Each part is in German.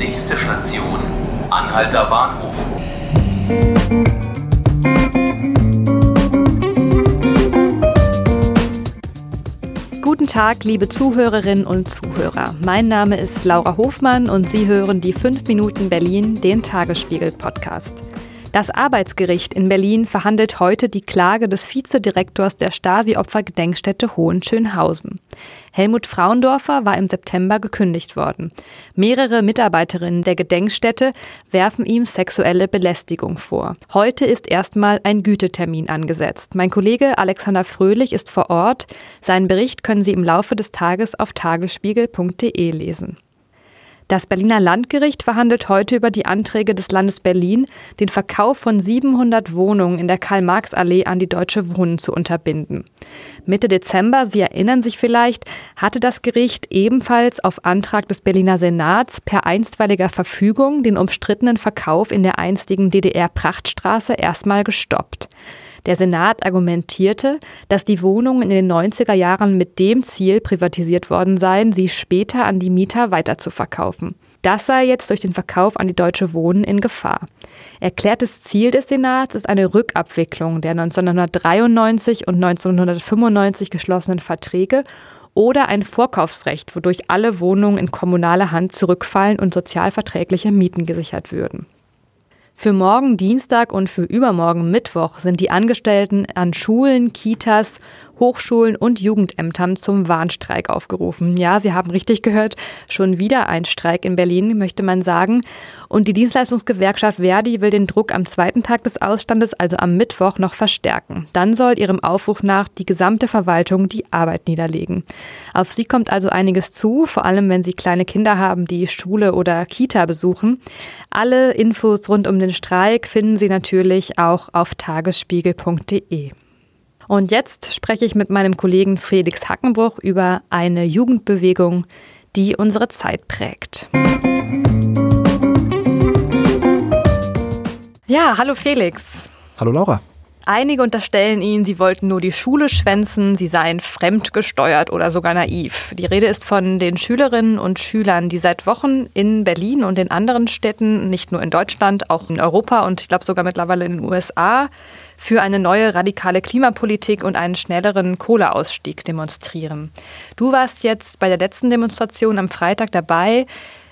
Nächste Station, Anhalter Bahnhof. Guten Tag, liebe Zuhörerinnen und Zuhörer. Mein Name ist Laura Hofmann und Sie hören die 5 Minuten Berlin, den Tagesspiegel-Podcast. Das Arbeitsgericht in Berlin verhandelt heute die Klage des Vizedirektors der Stasi-Opfer-Gedenkstätte Hohenschönhausen. Helmut Frauendorfer war im September gekündigt worden. Mehrere Mitarbeiterinnen der Gedenkstätte werfen ihm sexuelle Belästigung vor. Heute ist erstmal ein Gütetermin angesetzt. Mein Kollege Alexander Fröhlich ist vor Ort. Seinen Bericht können Sie im Laufe des Tages auf tagesspiegel.de lesen. Das Berliner Landgericht verhandelt heute über die Anträge des Landes Berlin, den Verkauf von 700 Wohnungen in der Karl-Marx-Allee an die Deutsche Wohnen zu unterbinden. Mitte Dezember, Sie erinnern sich vielleicht, hatte das Gericht ebenfalls auf Antrag des Berliner Senats per einstweiliger Verfügung den umstrittenen Verkauf in der einstigen DDR-Prachtstraße erstmal gestoppt. Der Senat argumentierte, dass die Wohnungen in den 90er Jahren mit dem Ziel privatisiert worden seien, sie später an die Mieter weiterzuverkaufen. Das sei jetzt durch den Verkauf an die Deutsche Wohnen in Gefahr. Erklärtes Ziel des Senats ist eine Rückabwicklung der 1993 und 1995 geschlossenen Verträge oder ein Vorkaufsrecht, wodurch alle Wohnungen in kommunale Hand zurückfallen und sozialverträgliche Mieten gesichert würden. Für morgen Dienstag und für übermorgen Mittwoch sind die Angestellten an Schulen, Kitas Hochschulen und Jugendämtern zum Warnstreik aufgerufen. Ja, Sie haben richtig gehört, schon wieder ein Streik in Berlin, möchte man sagen. Und die Dienstleistungsgewerkschaft Verdi will den Druck am zweiten Tag des Ausstandes, also am Mittwoch, noch verstärken. Dann soll ihrem Aufruf nach die gesamte Verwaltung die Arbeit niederlegen. Auf sie kommt also einiges zu, vor allem wenn Sie kleine Kinder haben, die Schule oder Kita besuchen. Alle Infos rund um den Streik finden Sie natürlich auch auf tagesspiegel.de. Und jetzt spreche ich mit meinem Kollegen Felix Hackenbruch über eine Jugendbewegung, die unsere Zeit prägt. Ja, hallo Felix. Hallo Laura. Einige unterstellen ihnen, sie wollten nur die Schule schwänzen, sie seien fremdgesteuert oder sogar naiv. Die Rede ist von den Schülerinnen und Schülern, die seit Wochen in Berlin und in anderen Städten, nicht nur in Deutschland, auch in Europa und ich glaube sogar mittlerweile in den USA, für eine neue radikale Klimapolitik und einen schnelleren Kohleausstieg demonstrieren. Du warst jetzt bei der letzten Demonstration am Freitag dabei.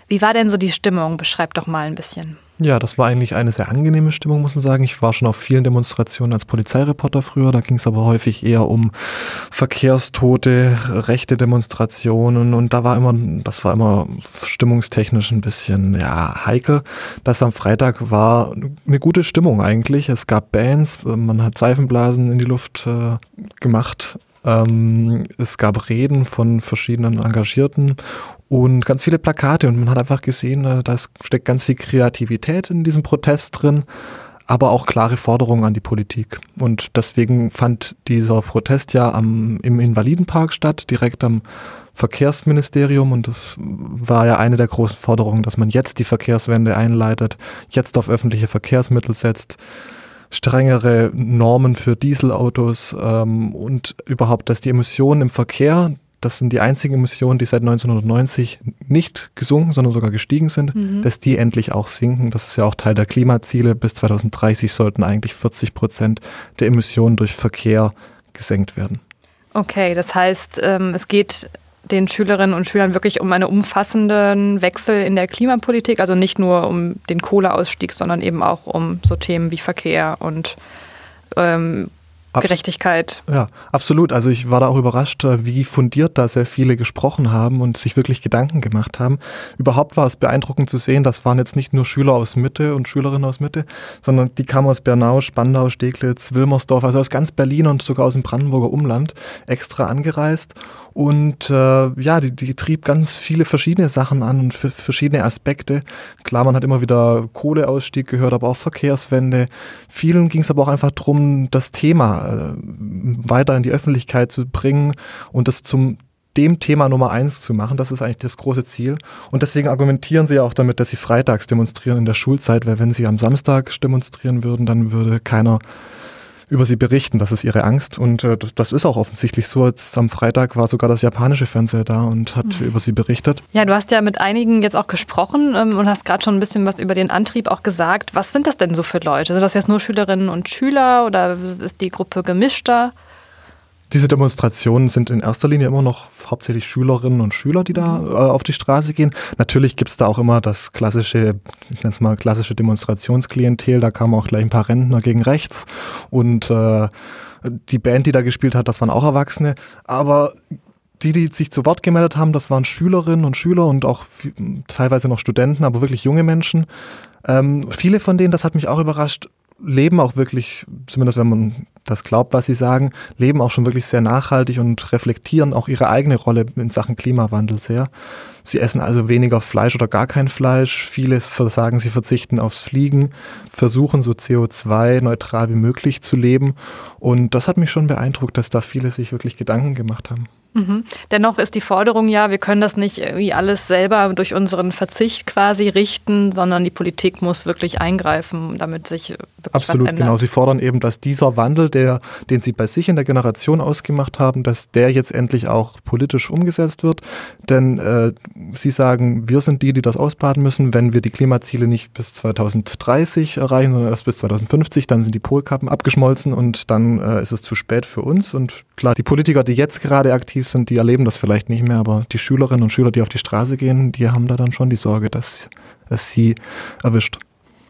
Wie war denn so die Stimmung? Beschreib doch mal ein bisschen. Ja, das war eigentlich eine sehr angenehme Stimmung, muss man sagen. Ich war schon auf vielen Demonstrationen als Polizeireporter früher. Da ging es aber häufig eher um Verkehrstote, rechte Demonstrationen und da war immer, das war immer stimmungstechnisch ein bisschen ja heikel. Das am Freitag war eine gute Stimmung eigentlich. Es gab Bands, man hat Seifenblasen in die Luft äh, gemacht. Ähm, es gab Reden von verschiedenen Engagierten und ganz viele Plakate und man hat einfach gesehen, äh, da steckt ganz viel Kreativität in diesem Protest drin, aber auch klare Forderungen an die Politik. Und deswegen fand dieser Protest ja am, im Invalidenpark statt, direkt am Verkehrsministerium und das war ja eine der großen Forderungen, dass man jetzt die Verkehrswende einleitet, jetzt auf öffentliche Verkehrsmittel setzt, strengere Normen für Dieselautos ähm, und überhaupt, dass die Emissionen im Verkehr, das sind die einzigen Emissionen, die seit 1990 nicht gesunken, sondern sogar gestiegen sind, mhm. dass die endlich auch sinken. Das ist ja auch Teil der Klimaziele. Bis 2030 sollten eigentlich 40 Prozent der Emissionen durch Verkehr gesenkt werden. Okay, das heißt, ähm, es geht den Schülerinnen und Schülern wirklich um einen umfassenden Wechsel in der Klimapolitik, also nicht nur um den Kohleausstieg, sondern eben auch um so Themen wie Verkehr und ähm, Gerechtigkeit. Ja, absolut. Also ich war da auch überrascht, äh, wie fundiert da sehr viele gesprochen haben und sich wirklich Gedanken gemacht haben. Überhaupt war es beeindruckend zu sehen, das waren jetzt nicht nur Schüler aus Mitte und Schülerinnen aus Mitte, sondern die kamen aus Bernau, Spandau, Steglitz, Wilmersdorf, also aus ganz Berlin und sogar aus dem Brandenburger Umland extra angereist und äh, ja, die, die trieb ganz viele verschiedene Sachen an und verschiedene Aspekte. Klar, man hat immer wieder Kohleausstieg gehört, aber auch Verkehrswende. Vielen ging es aber auch einfach darum, das Thema äh, weiter in die Öffentlichkeit zu bringen und das zum dem Thema Nummer eins zu machen. Das ist eigentlich das große Ziel. Und deswegen argumentieren sie ja auch damit, dass sie freitags demonstrieren in der Schulzeit, weil wenn sie am Samstag demonstrieren würden, dann würde keiner über sie berichten. Das ist ihre Angst und äh, das ist auch offensichtlich so. Jetzt am Freitag war sogar das japanische Fernsehen da und hat mhm. über sie berichtet. Ja, du hast ja mit einigen jetzt auch gesprochen ähm, und hast gerade schon ein bisschen was über den Antrieb auch gesagt. Was sind das denn so für Leute? Sind das jetzt nur Schülerinnen und Schüler oder ist die Gruppe gemischter? Diese Demonstrationen sind in erster Linie immer noch hauptsächlich Schülerinnen und Schüler, die da mhm. äh, auf die Straße gehen. Natürlich gibt es da auch immer das klassische, ich nenne es mal klassische Demonstrationsklientel. Da kamen auch gleich ein paar Rentner gegen rechts und äh, die Band, die da gespielt hat, das waren auch Erwachsene. Aber die, die sich zu Wort gemeldet haben, das waren Schülerinnen und Schüler und auch teilweise noch Studenten, aber wirklich junge Menschen. Ähm, viele von denen, das hat mich auch überrascht, leben auch wirklich, zumindest wenn man das glaubt, was sie sagen, leben auch schon wirklich sehr nachhaltig und reflektieren auch ihre eigene Rolle in Sachen Klimawandel sehr. Sie essen also weniger Fleisch oder gar kein Fleisch. Viele sagen, sie verzichten aufs Fliegen, versuchen so CO2-neutral wie möglich zu leben. Und das hat mich schon beeindruckt, dass da viele sich wirklich Gedanken gemacht haben. Mhm. Dennoch ist die Forderung ja, wir können das nicht irgendwie alles selber durch unseren Verzicht quasi richten, sondern die Politik muss wirklich eingreifen, damit sich wirklich Absolut, genau. Sie fordern eben, dass dieser Wandel, der, den Sie bei sich in der Generation ausgemacht haben, dass der jetzt endlich auch politisch umgesetzt wird. Denn äh, Sie sagen, wir sind die, die das ausbaden müssen. Wenn wir die Klimaziele nicht bis 2030 erreichen, sondern erst bis 2050, dann sind die Polkappen abgeschmolzen und dann äh, ist es zu spät für uns. Und klar, die Politiker, die jetzt gerade aktiv sind, die erleben das vielleicht nicht mehr, aber die Schülerinnen und Schüler, die auf die Straße gehen, die haben da dann schon die Sorge, dass es sie erwischt.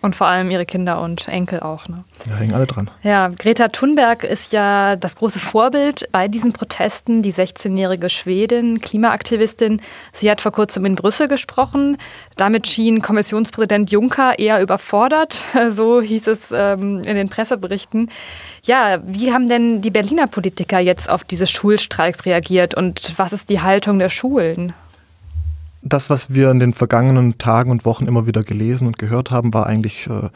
Und vor allem ihre Kinder und Enkel auch. Ne? Ja, hängen alle dran. Ja, Greta Thunberg ist ja das große Vorbild bei diesen Protesten, die 16-jährige Schwedin, Klimaaktivistin. Sie hat vor kurzem in Brüssel gesprochen. Damit schien Kommissionspräsident Juncker eher überfordert, so hieß es ähm, in den Presseberichten. Ja, wie haben denn die Berliner Politiker jetzt auf diese Schulstreiks reagiert und was ist die Haltung der Schulen? Das, was wir in den vergangenen Tagen und Wochen immer wieder gelesen und gehört haben, war eigentlich äh,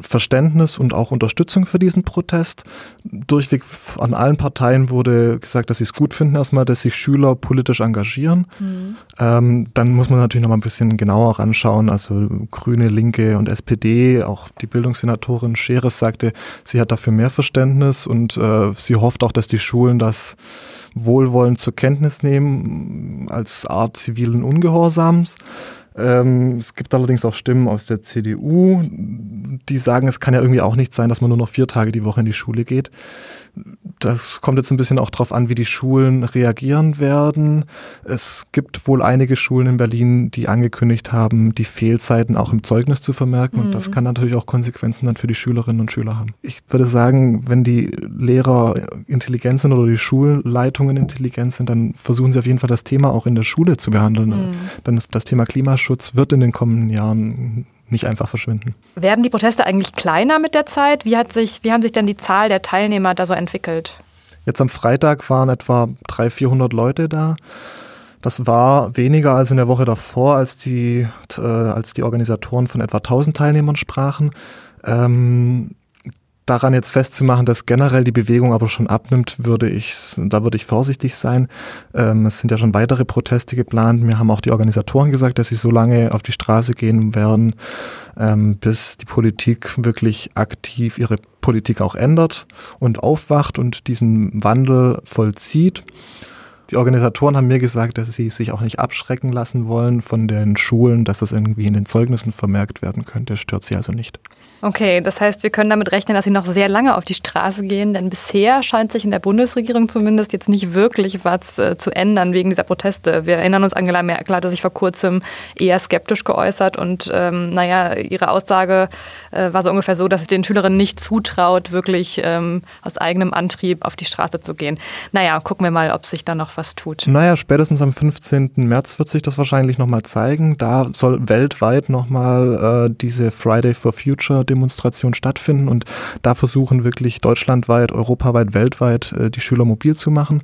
Verständnis und auch Unterstützung für diesen Protest. Durchweg an allen Parteien wurde gesagt, dass sie es gut finden, erstmal, dass sich Schüler politisch engagieren. Mhm. Ähm, dann muss man natürlich noch mal ein bisschen genauer anschauen. Also Grüne, Linke und SPD, auch die Bildungssenatorin Scheres sagte, sie hat dafür mehr Verständnis und äh, sie hofft auch, dass die Schulen das wohlwollend zur Kenntnis nehmen als Art zivilen Ungehorsams. Ähm, es gibt allerdings auch Stimmen aus der CDU, die sagen, es kann ja irgendwie auch nicht sein, dass man nur noch vier Tage die Woche in die Schule geht das kommt jetzt ein bisschen auch darauf an, wie die Schulen reagieren werden. Es gibt wohl einige Schulen in Berlin, die angekündigt haben, die Fehlzeiten auch im Zeugnis zu vermerken. Mhm. Und das mhm. kann natürlich auch Konsequenzen dann für die Schülerinnen und Schüler haben. Ich würde sagen, wenn die Lehrer intelligent sind oder die Schulleitungen intelligent sind, dann versuchen sie auf jeden Fall das Thema auch in der Schule zu behandeln. Mhm. Dann ist das Thema Klimaschutz wird in den kommenden Jahren nicht einfach verschwinden. Werden die Proteste eigentlich kleiner mit der Zeit? Wie, hat sich, wie haben sich denn die Zahl der Teilnehmer da so entwickelt? Jetzt am Freitag waren etwa 300, 400 Leute da. Das war weniger als in der Woche davor, als die, äh, als die Organisatoren von etwa 1000 Teilnehmern sprachen. Ähm, daran jetzt festzumachen, dass generell die Bewegung aber schon abnimmt, würde ich, da würde ich vorsichtig sein. Ähm, es sind ja schon weitere Proteste geplant. Mir haben auch die Organisatoren gesagt, dass sie so lange auf die Straße gehen werden, ähm, bis die Politik wirklich aktiv ihre Politik auch ändert und aufwacht und diesen Wandel vollzieht. Die Organisatoren haben mir gesagt, dass sie sich auch nicht abschrecken lassen wollen von den Schulen, dass das irgendwie in den Zeugnissen vermerkt werden könnte. Das stört sie also nicht. Okay, das heißt, wir können damit rechnen, dass Sie noch sehr lange auf die Straße gehen, denn bisher scheint sich in der Bundesregierung zumindest jetzt nicht wirklich was äh, zu ändern wegen dieser Proteste. Wir erinnern uns, Angela Merkel hatte sich vor kurzem eher skeptisch geäußert und ähm, naja, ihre Aussage äh, war so ungefähr so, dass sie den Schülerinnen nicht zutraut, wirklich ähm, aus eigenem Antrieb auf die Straße zu gehen. Naja, gucken wir mal, ob sich da noch was tut. Naja, spätestens am 15. März wird sich das wahrscheinlich nochmal zeigen. Da soll weltweit nochmal äh, diese Friday for Future Demonstration stattfinden und da versuchen wirklich deutschlandweit, europaweit, weltweit äh, die Schüler mobil zu machen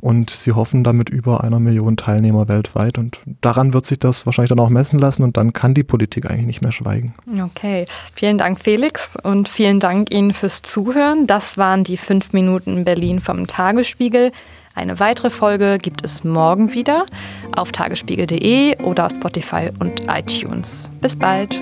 und sie hoffen damit über einer Million Teilnehmer weltweit und daran wird sich das wahrscheinlich dann auch messen lassen und dann kann die Politik eigentlich nicht mehr schweigen. Okay, vielen Dank Felix und vielen Dank Ihnen fürs Zuhören. Das waren die fünf Minuten Berlin vom Tagesspiegel. Eine weitere Folge gibt es morgen wieder auf tagesspiegel.de oder auf Spotify und iTunes. Bis bald.